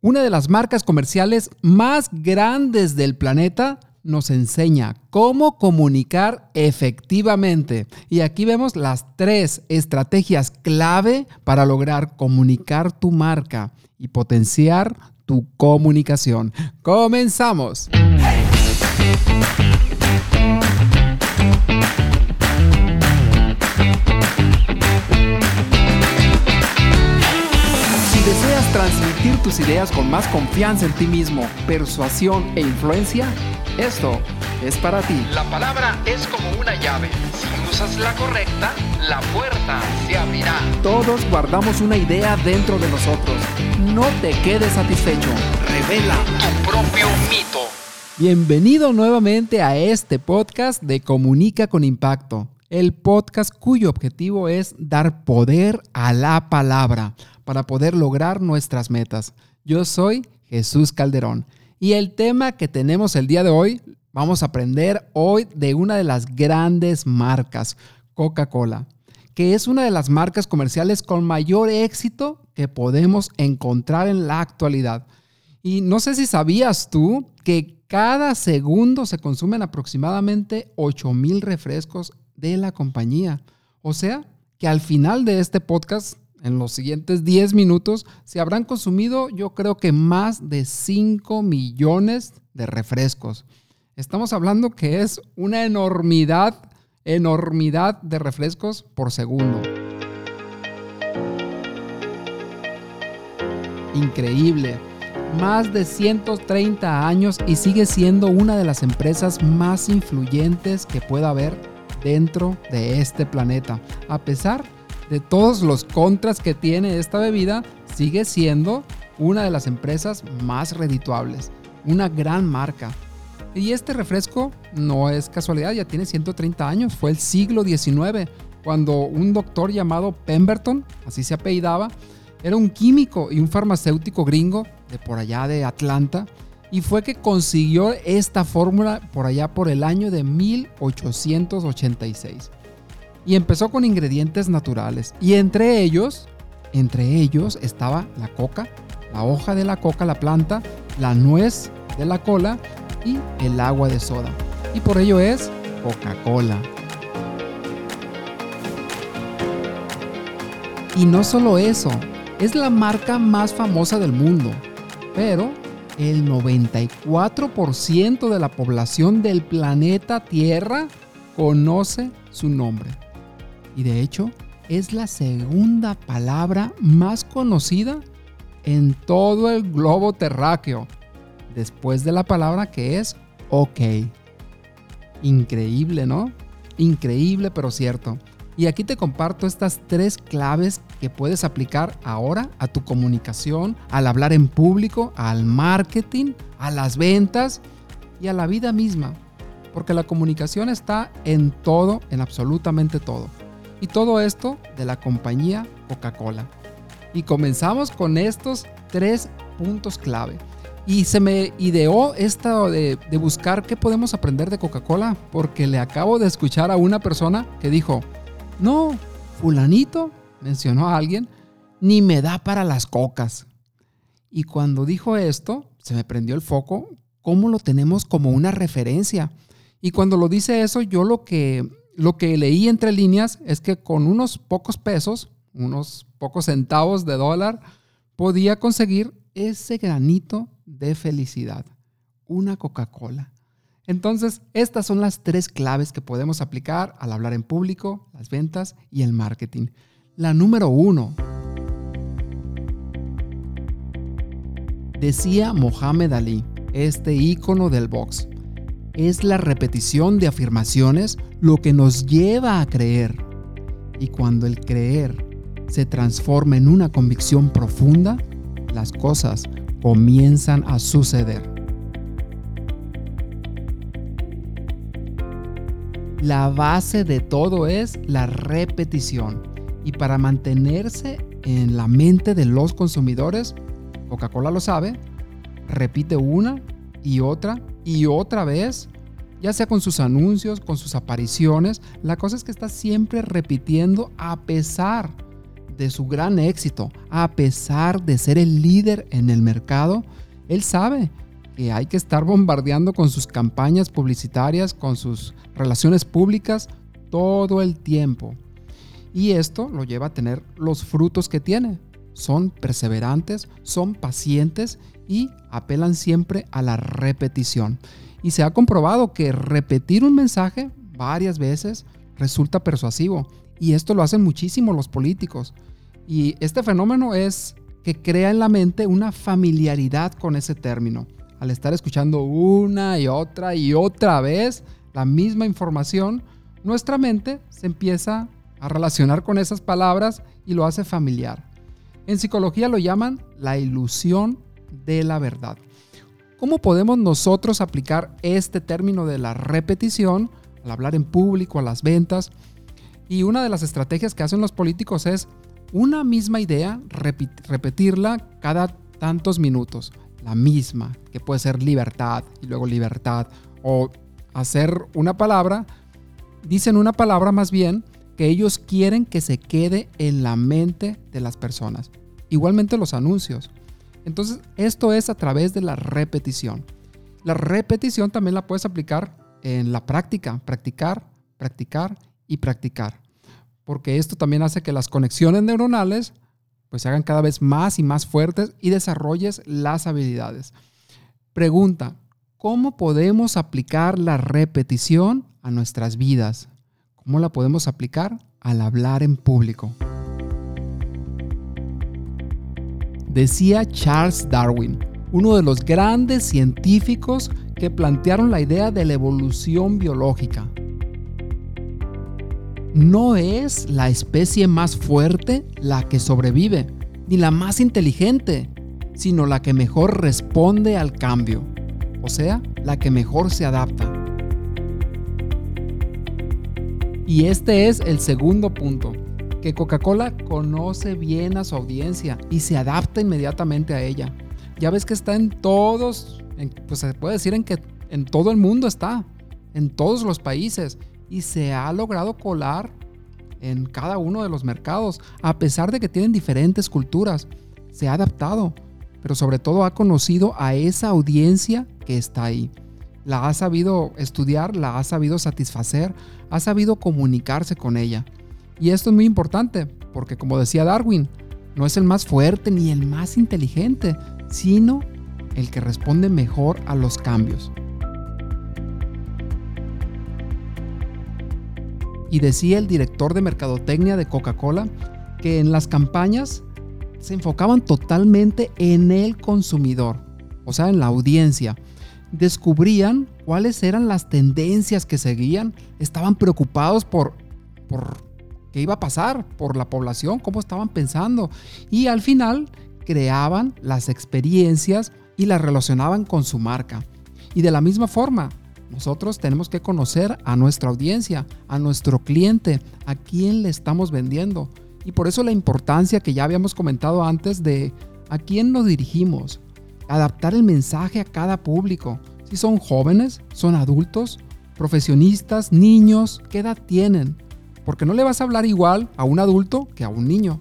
una de las marcas comerciales más grandes del planeta, nos enseña cómo comunicar efectivamente. Y aquí vemos las tres estrategias clave para lograr comunicar tu marca y potenciar tu comunicación. Comenzamos. Transmitir tus ideas con más confianza en ti mismo, persuasión e influencia, esto es para ti. La palabra es como una llave. Si usas la correcta, la puerta se abrirá. Todos guardamos una idea dentro de nosotros. No te quedes satisfecho. Revela tu propio mito. Bienvenido nuevamente a este podcast de Comunica con Impacto. El podcast cuyo objetivo es dar poder a la palabra para poder lograr nuestras metas. Yo soy Jesús Calderón y el tema que tenemos el día de hoy, vamos a aprender hoy de una de las grandes marcas, Coca-Cola, que es una de las marcas comerciales con mayor éxito que podemos encontrar en la actualidad. Y no sé si sabías tú que cada segundo se consumen aproximadamente 8 mil refrescos de la compañía. O sea, que al final de este podcast en los siguientes 10 minutos se habrán consumido yo creo que más de 5 millones de refrescos. Estamos hablando que es una enormidad, enormidad de refrescos por segundo. Increíble. Más de 130 años y sigue siendo una de las empresas más influyentes que pueda haber dentro de este planeta, a pesar de todos los contras que tiene esta bebida, sigue siendo una de las empresas más redituables, una gran marca. Y este refresco no es casualidad, ya tiene 130 años, fue el siglo XIX, cuando un doctor llamado Pemberton, así se apellidaba, era un químico y un farmacéutico gringo de por allá de Atlanta, y fue que consiguió esta fórmula por allá por el año de 1886 y empezó con ingredientes naturales. Y entre ellos, entre ellos estaba la coca, la hoja de la coca, la planta, la nuez de la cola y el agua de soda. Y por ello es Coca-Cola. Y no solo eso, es la marca más famosa del mundo, pero el 94% de la población del planeta Tierra conoce su nombre y de hecho es la segunda palabra más conocida en todo el globo terráqueo, después de la palabra que es ok. Increíble, ¿no? Increíble, pero cierto. Y aquí te comparto estas tres claves que puedes aplicar ahora a tu comunicación, al hablar en público, al marketing, a las ventas y a la vida misma. Porque la comunicación está en todo, en absolutamente todo. Y todo esto de la compañía Coca-Cola. Y comenzamos con estos tres puntos clave. Y se me ideó esto de, de buscar qué podemos aprender de Coca-Cola, porque le acabo de escuchar a una persona que dijo, no, fulanito, mencionó a alguien, ni me da para las cocas. Y cuando dijo esto, se me prendió el foco, cómo lo tenemos como una referencia. Y cuando lo dice eso, yo lo que lo que leí entre líneas es que con unos pocos pesos, unos pocos centavos de dólar, podía conseguir ese granito de felicidad, una Coca-Cola. Entonces, estas son las tres claves que podemos aplicar al hablar en público, las ventas y el marketing. La número uno. Decía Mohamed Ali, este ícono del box, es la repetición de afirmaciones lo que nos lleva a creer. Y cuando el creer se transforma en una convicción profunda, las cosas comienzan a suceder. La base de todo es la repetición. Y para mantenerse en la mente de los consumidores, Coca-Cola lo sabe, repite una y otra y otra vez, ya sea con sus anuncios, con sus apariciones, la cosa es que está siempre repitiendo a pesar de su gran éxito, a pesar de ser el líder en el mercado, él sabe que hay que estar bombardeando con sus campañas publicitarias, con sus relaciones públicas todo el tiempo. Y esto lo lleva a tener los frutos que tiene. Son perseverantes, son pacientes y apelan siempre a la repetición. Y se ha comprobado que repetir un mensaje varias veces resulta persuasivo. Y esto lo hacen muchísimo los políticos. Y este fenómeno es que crea en la mente una familiaridad con ese término. Al estar escuchando una y otra y otra vez la misma información, nuestra mente se empieza a relacionar con esas palabras y lo hace familiar. En psicología lo llaman la ilusión de la verdad. ¿Cómo podemos nosotros aplicar este término de la repetición al hablar en público, a las ventas? Y una de las estrategias que hacen los políticos es una misma idea, repetirla cada tantos minutos. La misma, que puede ser libertad y luego libertad. O hacer una palabra, dicen una palabra más bien que ellos quieren que se quede en la mente de las personas. Igualmente los anuncios. Entonces, esto es a través de la repetición. La repetición también la puedes aplicar en la práctica, practicar, practicar y practicar. Porque esto también hace que las conexiones neuronales pues se hagan cada vez más y más fuertes y desarrolles las habilidades. Pregunta, ¿cómo podemos aplicar la repetición a nuestras vidas? ¿Cómo la podemos aplicar al hablar en público? Decía Charles Darwin, uno de los grandes científicos que plantearon la idea de la evolución biológica. No es la especie más fuerte la que sobrevive, ni la más inteligente, sino la que mejor responde al cambio, o sea, la que mejor se adapta. Y este es el segundo punto, que Coca-Cola conoce bien a su audiencia y se adapta inmediatamente a ella. Ya ves que está en todos, pues se puede decir en que en todo el mundo está, en todos los países, y se ha logrado colar en cada uno de los mercados, a pesar de que tienen diferentes culturas. Se ha adaptado, pero sobre todo ha conocido a esa audiencia que está ahí la ha sabido estudiar, la ha sabido satisfacer, ha sabido comunicarse con ella. Y esto es muy importante, porque como decía Darwin, no es el más fuerte ni el más inteligente, sino el que responde mejor a los cambios. Y decía el director de mercadotecnia de Coca-Cola que en las campañas se enfocaban totalmente en el consumidor, o sea, en la audiencia descubrían cuáles eran las tendencias que seguían, estaban preocupados por, por qué iba a pasar, por la población, cómo estaban pensando y al final creaban las experiencias y las relacionaban con su marca. Y de la misma forma, nosotros tenemos que conocer a nuestra audiencia, a nuestro cliente, a quién le estamos vendiendo. Y por eso la importancia que ya habíamos comentado antes de a quién nos dirigimos, adaptar el mensaje a cada público. Si son jóvenes, son adultos, profesionistas, niños, ¿qué edad tienen? Porque no le vas a hablar igual a un adulto que a un niño.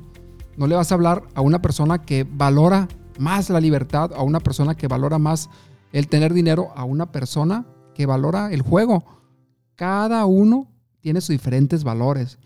No le vas a hablar a una persona que valora más la libertad, a una persona que valora más el tener dinero, a una persona que valora el juego. Cada uno tiene sus diferentes valores.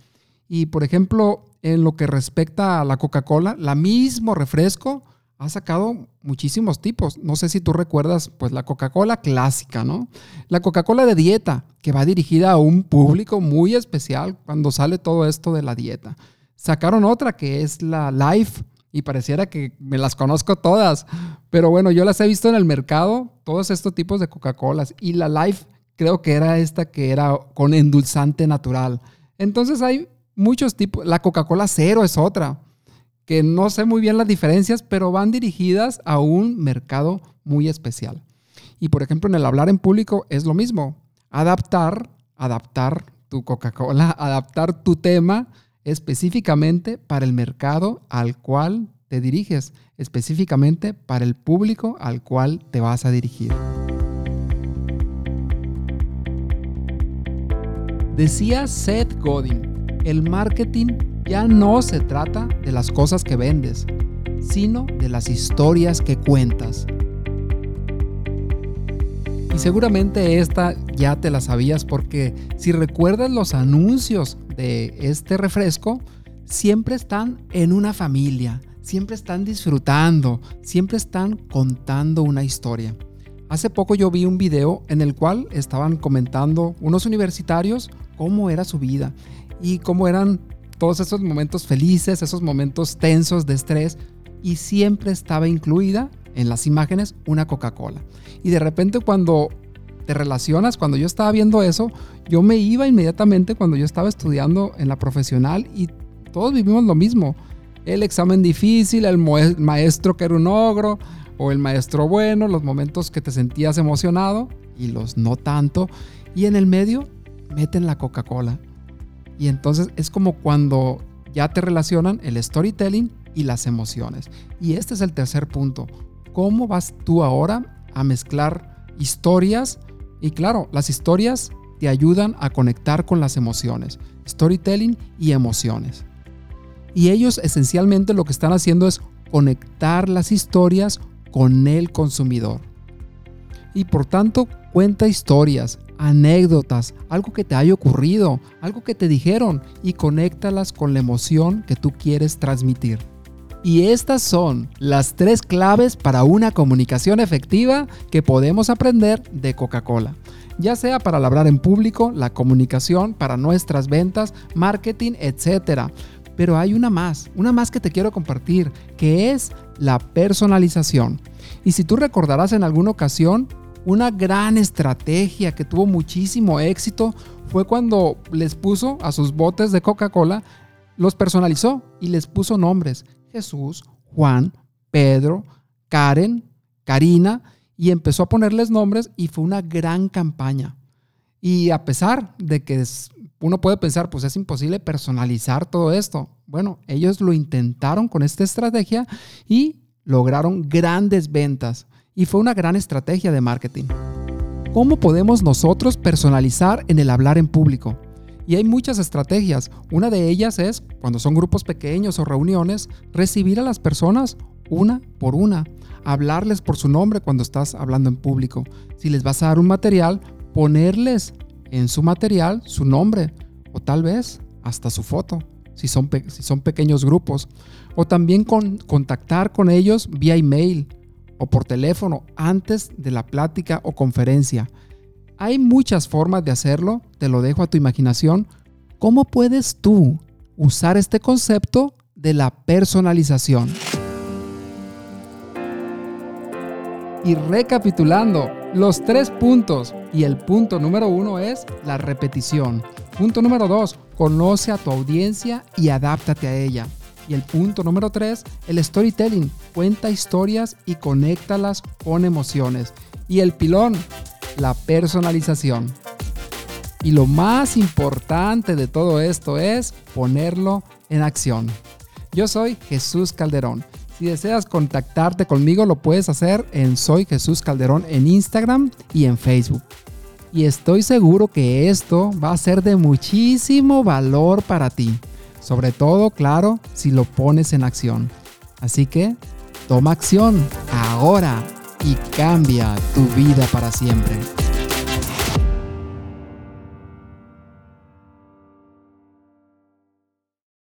Y por ejemplo, en lo que respecta a la Coca-Cola, la mismo refresco ha sacado muchísimos tipos. No sé si tú recuerdas, pues la Coca-Cola clásica, ¿no? La Coca-Cola de dieta, que va dirigida a un público muy especial cuando sale todo esto de la dieta. Sacaron otra que es la Life y pareciera que me las conozco todas, pero bueno, yo las he visto en el mercado, todos estos tipos de Coca-Colas y la Life creo que era esta que era con endulzante natural. Entonces hay muchos tipos, la Coca-Cola cero es otra que no sé muy bien las diferencias, pero van dirigidas a un mercado muy especial. Y por ejemplo, en el hablar en público es lo mismo. Adaptar, adaptar tu Coca-Cola, adaptar tu tema específicamente para el mercado al cual te diriges, específicamente para el público al cual te vas a dirigir. Decía Seth Godin, el marketing Ya no se trata de las cosas que vendes, sino de las historias que cuentas. Y seguramente esta ya te la sabías porque si recuerdas los anuncios este refresco, siempre están en una familia, siempre están disfrutando, siempre están contando una historia. Hace poco yo vi un video en el cual estaban comentando unos universitarios cómo era su vida y cómo eran todos esos momentos felices, esos momentos tensos de estrés y siempre estaba incluida en las imágenes una Coca-Cola. Y de repente cuando te relacionas, cuando yo estaba viendo eso, yo me iba inmediatamente cuando yo estaba estudiando en la profesional y todos vivimos lo mismo. El examen difícil, el maestro que era un ogro o el maestro bueno, los momentos que te sentías emocionado y los no tanto. Y en el medio meten la Coca-Cola. Y entonces es como cuando ya te relacionan el storytelling y las emociones. Y este es el tercer punto. ¿Cómo vas tú ahora a mezclar historias? Y claro, las historias te ayudan a conectar con las emociones. Storytelling y emociones. Y ellos esencialmente lo que están haciendo es conectar las historias con el consumidor. Y por tanto, cuenta historias, anécdotas, algo que te haya ocurrido, algo que te dijeron y conéctalas con la emoción que tú quieres transmitir. Y estas son las tres claves para una comunicación efectiva que podemos aprender de Coca-Cola. Ya sea para hablar en público, la comunicación, para nuestras ventas, marketing, etc. Pero hay una más, una más que te quiero compartir, que es la personalización. Y si tú recordarás en alguna ocasión, una gran estrategia que tuvo muchísimo éxito fue cuando les puso a sus botes de Coca-Cola, los personalizó y les puso nombres. Jesús, Juan, Pedro, Karen, Karina, y empezó a ponerles nombres y fue una gran campaña. Y a pesar de que uno puede pensar, pues es imposible personalizar todo esto. Bueno, ellos lo intentaron con esta estrategia y lograron grandes ventas. Y fue una gran estrategia de marketing. ¿Cómo podemos nosotros personalizar en el hablar en público? Y hay muchas estrategias. Una de ellas es, cuando son grupos pequeños o reuniones, recibir a las personas una por una. Hablarles por su nombre cuando estás hablando en público. Si les vas a dar un material, ponerles en su material su nombre o tal vez hasta su foto, si son, pequeños grupos. O también con, contactar con ellos vía email o por teléfono antes de la plática o conferencia. Hay muchas formas de hacerlo, te lo dejo a tu imaginación. ¿Cómo puedes tú usar este concepto de la personalización? Y recapitulando, los tres puntos. Y el punto número uno es la repetición. Punto número dos, conoce a tu audiencia y adáptate a ella. Y el punto número tres, el storytelling. Cuenta historias y conéctalas con emociones. Y el pilón, la personalización. Y lo más importante de todo esto es ponerlo en acción. Yo soy Jesús Calderón. Si deseas contactarte conmigo, lo puedes hacer en Soy Jesús Calderón en Instagram y en Facebook. Y estoy seguro que esto va a ser de muchísimo valor para ti. Sobre todo, claro, si lo pones en acción. Así que, toma acción ahora y cambia tu vida para siempre.